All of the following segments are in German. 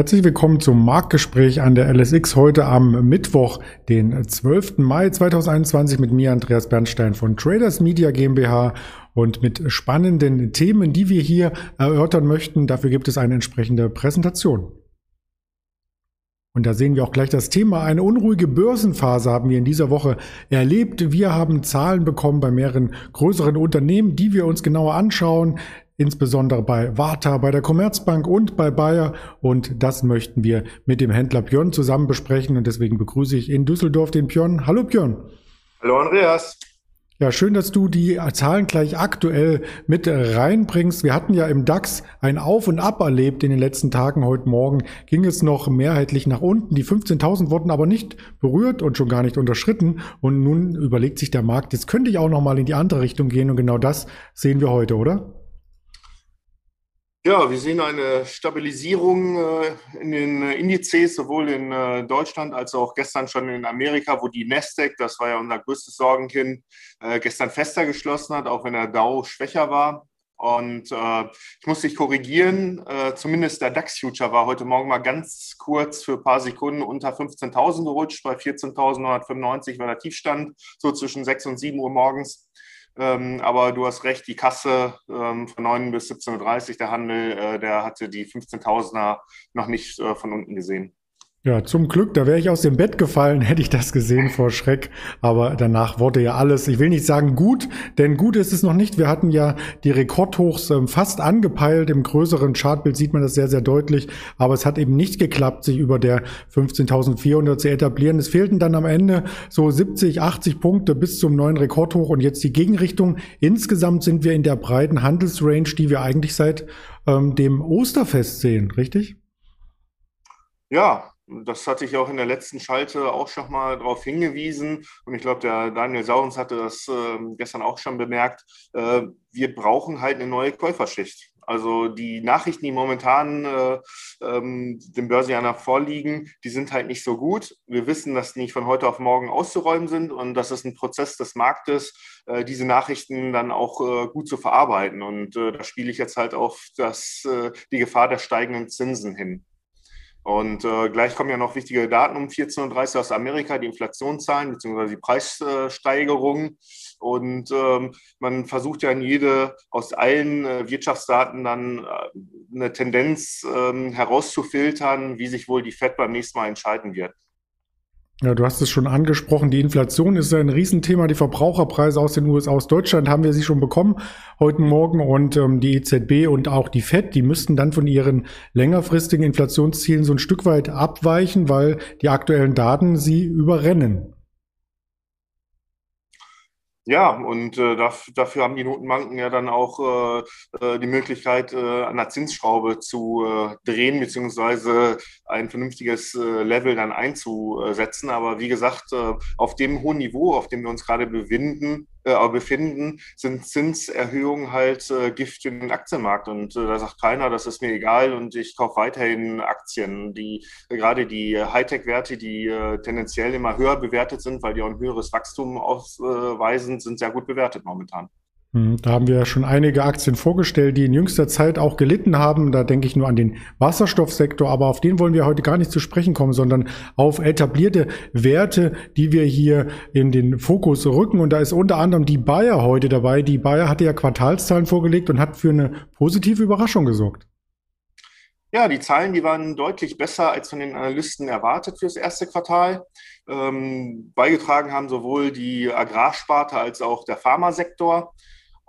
Herzlich willkommen zum Marktgespräch an der LSX heute am Mittwoch, den 12. Mai 2021 mit mir, Andreas Bernstein von Traders Media GmbH und mit spannenden Themen, die wir hier erörtern möchten. Dafür gibt es eine entsprechende Präsentation. Und da sehen wir auch gleich das Thema. Eine unruhige Börsenphase haben wir in dieser Woche erlebt. Wir haben Zahlen bekommen bei mehreren größeren Unternehmen, die wir uns genauer anschauen insbesondere bei Warta, bei der Commerzbank und bei Bayer. Und das möchten wir mit dem Händler Björn zusammen besprechen. Und deswegen begrüße ich in Düsseldorf den Björn. Hallo Björn. Hallo Andreas. Ja, schön, dass du die Zahlen gleich aktuell mit reinbringst. Wir hatten ja im DAX ein Auf und Ab erlebt in den letzten Tagen. Heute Morgen ging es noch mehrheitlich nach unten. Die 15.000 wurden aber nicht berührt und schon gar nicht unterschritten. Und nun überlegt sich der Markt, jetzt könnte ich auch noch mal in die andere Richtung gehen. Und genau das sehen wir heute, oder? Ja, wir sehen eine Stabilisierung äh, in den äh, Indizes, sowohl in äh, Deutschland als auch gestern schon in Amerika, wo die Nasdaq, das war ja unser größtes Sorgenkind, gestern fester geschlossen hat, auch wenn der Dow schwächer war. Und ich muss dich korrigieren, zumindest der DAX-Future war heute Morgen mal ganz kurz für ein paar Sekunden unter 15.000 gerutscht. Bei 14.995 war der Tiefstand, so zwischen 6 und 7 Uhr morgens. Ähm, aber du hast recht, die Kasse ähm, von 9 bis 17.30 Uhr, der Handel, äh, der hatte die 15.000er noch nicht äh, von unten gesehen. Ja, zum Glück, da wäre ich aus dem Bett gefallen, hätte ich das gesehen vor Schreck. Aber danach wurde ja alles, ich will nicht sagen gut, denn gut ist es noch nicht. Wir hatten ja die Rekordhochs ähm, fast angepeilt. Im größeren Chartbild sieht man das sehr, sehr deutlich. Aber es hat eben nicht geklappt, sich über der 15.400 zu etablieren. Es fehlten dann am Ende so 70, 80 Punkte bis zum neuen Rekordhoch und jetzt die Gegenrichtung. Insgesamt sind wir in der breiten Handelsrange, die wir eigentlich seit ähm, dem Osterfest sehen, richtig? Ja, das hatte ich auch in der letzten Schalte auch schon mal darauf hingewiesen. Und ich glaube, der Daniel Saurens hatte das äh, gestern auch schon bemerkt. Äh, wir brauchen halt eine neue Käuferschicht. Also die Nachrichten, die momentan äh, ähm, dem Börsianer vorliegen, die sind halt nicht so gut. Wir wissen, dass die nicht von heute auf morgen auszuräumen sind und das ist ein Prozess des Marktes, äh, diese Nachrichten dann auch äh, gut zu verarbeiten. Und äh, da spiele ich jetzt halt auf das, äh, die Gefahr der steigenden Zinsen hin. Und äh, gleich kommen ja noch wichtige Daten um 14.30 Uhr aus Amerika, die Inflationszahlen bzw. die Preissteigerungen. Und ähm, man versucht ja in jede, aus allen äh, Wirtschaftsdaten dann äh, eine Tendenz ähm, herauszufiltern, wie sich wohl die FED beim nächsten Mal entscheiden wird. Ja, du hast es schon angesprochen. Die Inflation ist ein Riesenthema. Die Verbraucherpreise aus den USA, aus Deutschland haben wir sie schon bekommen heute Morgen und ähm, die EZB und auch die FED, die müssten dann von ihren längerfristigen Inflationszielen so ein Stück weit abweichen, weil die aktuellen Daten sie überrennen. Ja, und äh, dafür, haben die Notenbanken ja dann auch äh, äh, die Möglichkeit, äh, an der Zinsschraube zu äh, drehen, beziehungsweise ein vernünftiges äh, Level dann einzusetzen. Aber wie gesagt, auf dem hohen Niveau, auf dem wir uns gerade befinden, äh, befinden, sind Zinserhöhungen halt äh, Gift für den Aktienmarkt. Und äh, da sagt keiner, das ist mir egal und ich kaufe weiterhin Aktien. Die, äh, gerade die Hightech-Werte, die äh, tendenziell immer höher bewertet sind, weil die auch ein höheres Wachstum ausweisen, sind sehr gut bewertet momentan. Hm, da haben wir ja schon einige Aktien vorgestellt, die in jüngster Zeit auch gelitten haben. Da denke ich nur an den Wasserstoffsektor, aber auf den wollen wir heute gar nicht zu sprechen kommen, sondern auf etablierte Werte, die wir hier in den Fokus rücken. Und da ist unter anderem die Bayer heute dabei. Die Bayer hatte ja Quartalszahlen vorgelegt und hat für eine positive Überraschung gesorgt. Ja, die Zahlen, die waren deutlich besser als von den Analysten erwartet fürs erste Quartal. Ähm, beigetragen haben sowohl die Agrarsparte als auch der Pharmasektor.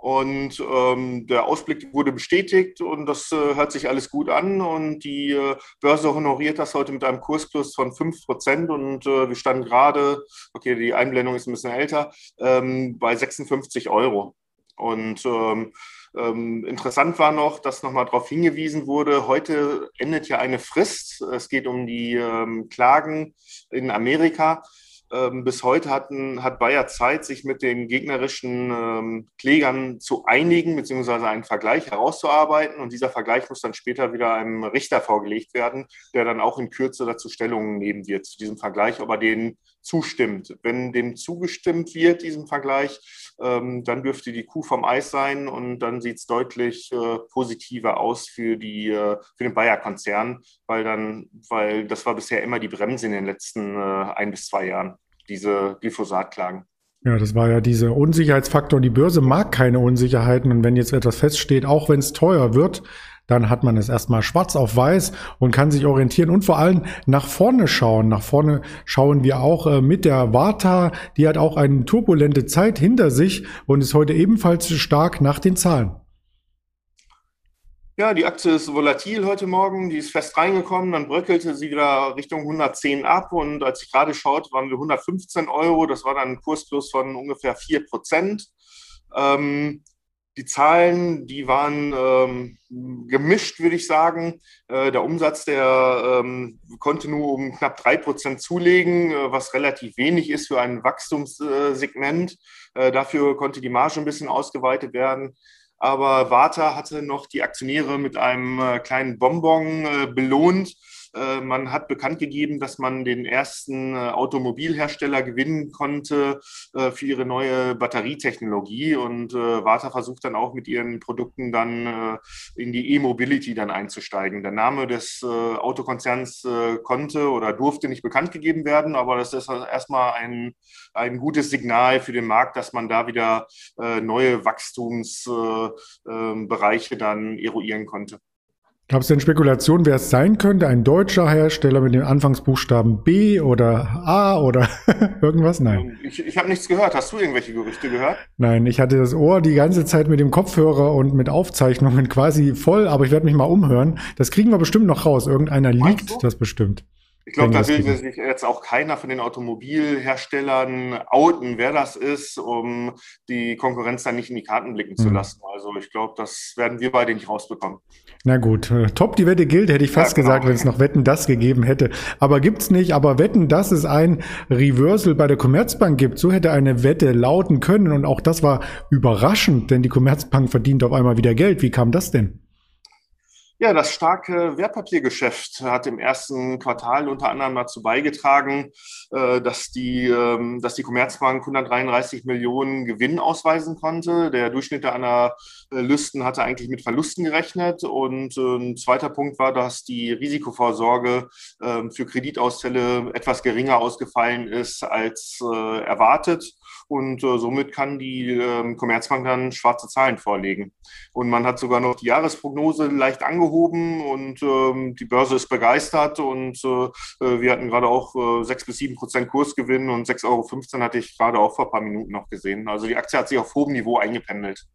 Und ähm, der Ausblick wurde bestätigt und das äh, hört sich alles gut an. Und die äh, Börse honoriert das heute mit einem Kursplus von 5 Prozent. Und äh, wir standen gerade, okay, die Einblendung ist ein bisschen älter, ähm, bei 56 Euro. Und ähm, ähm, interessant war noch, dass nochmal darauf hingewiesen wurde, heute endet ja eine Frist. Es geht um die ähm, Klagen in Amerika bis heute hatten, hat Bayer Zeit, sich mit den gegnerischen ähm, Klägern zu einigen, beziehungsweise einen Vergleich herauszuarbeiten. Und dieser Vergleich muss dann später wieder einem Richter vorgelegt werden, der dann auch in Kürze dazu Stellung nehmen wird zu diesem Vergleich, ob er den zustimmt. Wenn dem zugestimmt wird, diesem Vergleich, ähm, dann dürfte die Kuh vom Eis sein und dann sieht es deutlich äh, positiver aus für, die, äh, für den Bayer-Konzern, weil weil das war bisher immer die Bremse in den letzten äh, ein bis zwei Jahren, diese Glyphosat-Klagen. Ja, das war ja dieser Unsicherheitsfaktor. Die Börse mag keine Unsicherheiten und wenn jetzt etwas feststeht, auch wenn es teuer wird, dann hat man es erstmal schwarz auf weiß und kann sich orientieren und vor allem nach vorne schauen. Nach vorne schauen wir auch äh, mit der Warta, die hat auch eine turbulente Zeit hinter sich und ist heute ebenfalls stark nach den Zahlen. Ja, die Aktie ist volatil heute Morgen, die ist fest reingekommen, dann bröckelte sie wieder Richtung 110 ab und als ich gerade schaute, waren wir 115 Euro, das war dann ein Kursplus von ungefähr 4 Prozent. Ähm, die Zahlen, die waren ähm, gemischt, würde ich sagen. Äh, der Umsatz, der ähm, konnte nur um knapp drei Prozent zulegen, äh, was relativ wenig ist für ein Wachstumssegment. Äh, dafür konnte die Marge ein bisschen ausgeweitet werden. Aber Warta hatte noch die Aktionäre mit einem äh, kleinen Bonbon äh, belohnt äh, man hat bekannt gegeben, dass man den ersten äh, Automobilhersteller gewinnen konnte äh, für ihre neue Batterietechnologie. Und Warta versucht dann auch mit ihren Produkten dann in die E-Mobility dann einzusteigen. Der Name des Autokonzerns konnte oder durfte nicht bekannt gegeben werden, aber das ist erstmal ein, ein gutes Signal für den Markt, dass man da wieder neue Wachstumsbereiche dann eruieren konnte. Gab es denn Spekulationen, wer es sein könnte? Ein deutscher Hersteller mit den Anfangsbuchstaben B oder A oder irgendwas? Nein. Ich, ich habe nichts gehört. Hast du irgendwelche Gerüchte gehört? Nein, ich hatte das Ohr die ganze Zeit mit dem Kopfhörer und mit Aufzeichnungen quasi voll, aber ich werde mich mal umhören. Das kriegen wir bestimmt noch raus. Irgendeiner liegt das bestimmt. Ich glaube, da will sich jetzt auch keiner von den Automobilherstellern outen, wer das ist, um die Konkurrenz dann nicht in die Karten blicken zu mhm. lassen. Also ich glaube, das werden wir beide nicht rausbekommen. Na gut, äh, top, die Wette gilt, hätte ich fast ja, genau. gesagt, wenn es noch Wetten das gegeben hätte. Aber gibt's nicht. Aber Wetten, dass es ein Reversal bei der Commerzbank gibt, so hätte eine Wette lauten können. Und auch das war überraschend, denn die Commerzbank verdient auf einmal wieder Geld. Wie kam das denn? Ja, das starke Wertpapiergeschäft hat im ersten Quartal unter anderem dazu beigetragen, äh, dass die, ähm, dass die Commerzbank 133 Millionen Gewinn ausweisen konnte. Der Durchschnitt der Analysten hatte eigentlich mit Verlusten gerechnet. Und äh, ein zweiter Punkt war, dass die Risikovorsorge ähm, für Kreditausfälle etwas geringer ausgefallen ist als äh, erwartet. Und äh, somit kann die äh, Commerzbank dann schwarze Zahlen vorlegen. Und man hat sogar noch die Jahresprognose leicht angehoben und ähm, die Börse ist begeistert. Und äh, äh wir hatten gerade auch äh, 6 bis 7 Prozent Kursgewinn und 6,15 Euro hatte ich gerade auch vor ein paar Minuten noch gesehen. Also die Aktie hat sich auf hohem Niveau eingependelt.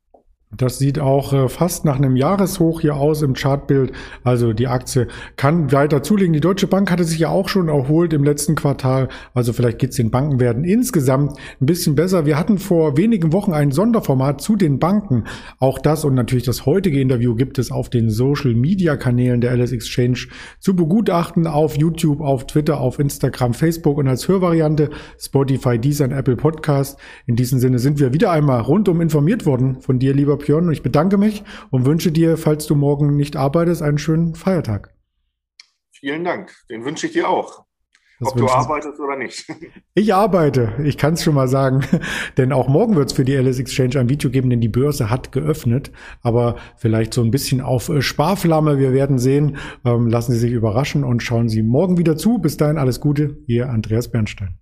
Das sieht auch äh, fast nach einem Jahreshoch hier aus im Chartbild. Also die Aktie kann weiter zulegen. Die Deutsche Bank hatte sich ja auch schon erholt im letzten Quartal. Also vielleicht geht's den Bankenwerten insgesamt ein bisschen besser. Wir hatten vor wenigen Wochen ein Sonderformat zu den Banken. Auch das und natürlich das heutige Interview gibt es auf den Social Media Kanälen der LS Exchange zu begutachten. Auf YouTube, auf Twitter, auf Instagram, Facebook und als Hörvariante Spotify, Deezer und Apple Podcast. In diesem Sinne sind wir wieder einmal rundum informiert worden von dir, lieber Björn. Und ich bedanke mich und wünsche dir, falls du morgen nicht arbeitest, einen schönen Feiertag. Vielen Dank. Den wünsche ich dir auch. Das Ob du arbeitest oder nicht. Ich arbeite, ich kann es schon mal sagen. denn auch morgen wird es für die LS Exchange ein Video geben, denn die Börse hat geöffnet. Aber vielleicht so ein bisschen auf äh, Sparflamme. Wir werden sehen. Ähm, lassen Sie sich überraschen und schauen Sie morgen wieder zu. Bis dahin alles Gute. Ihr Andreas Bernstein.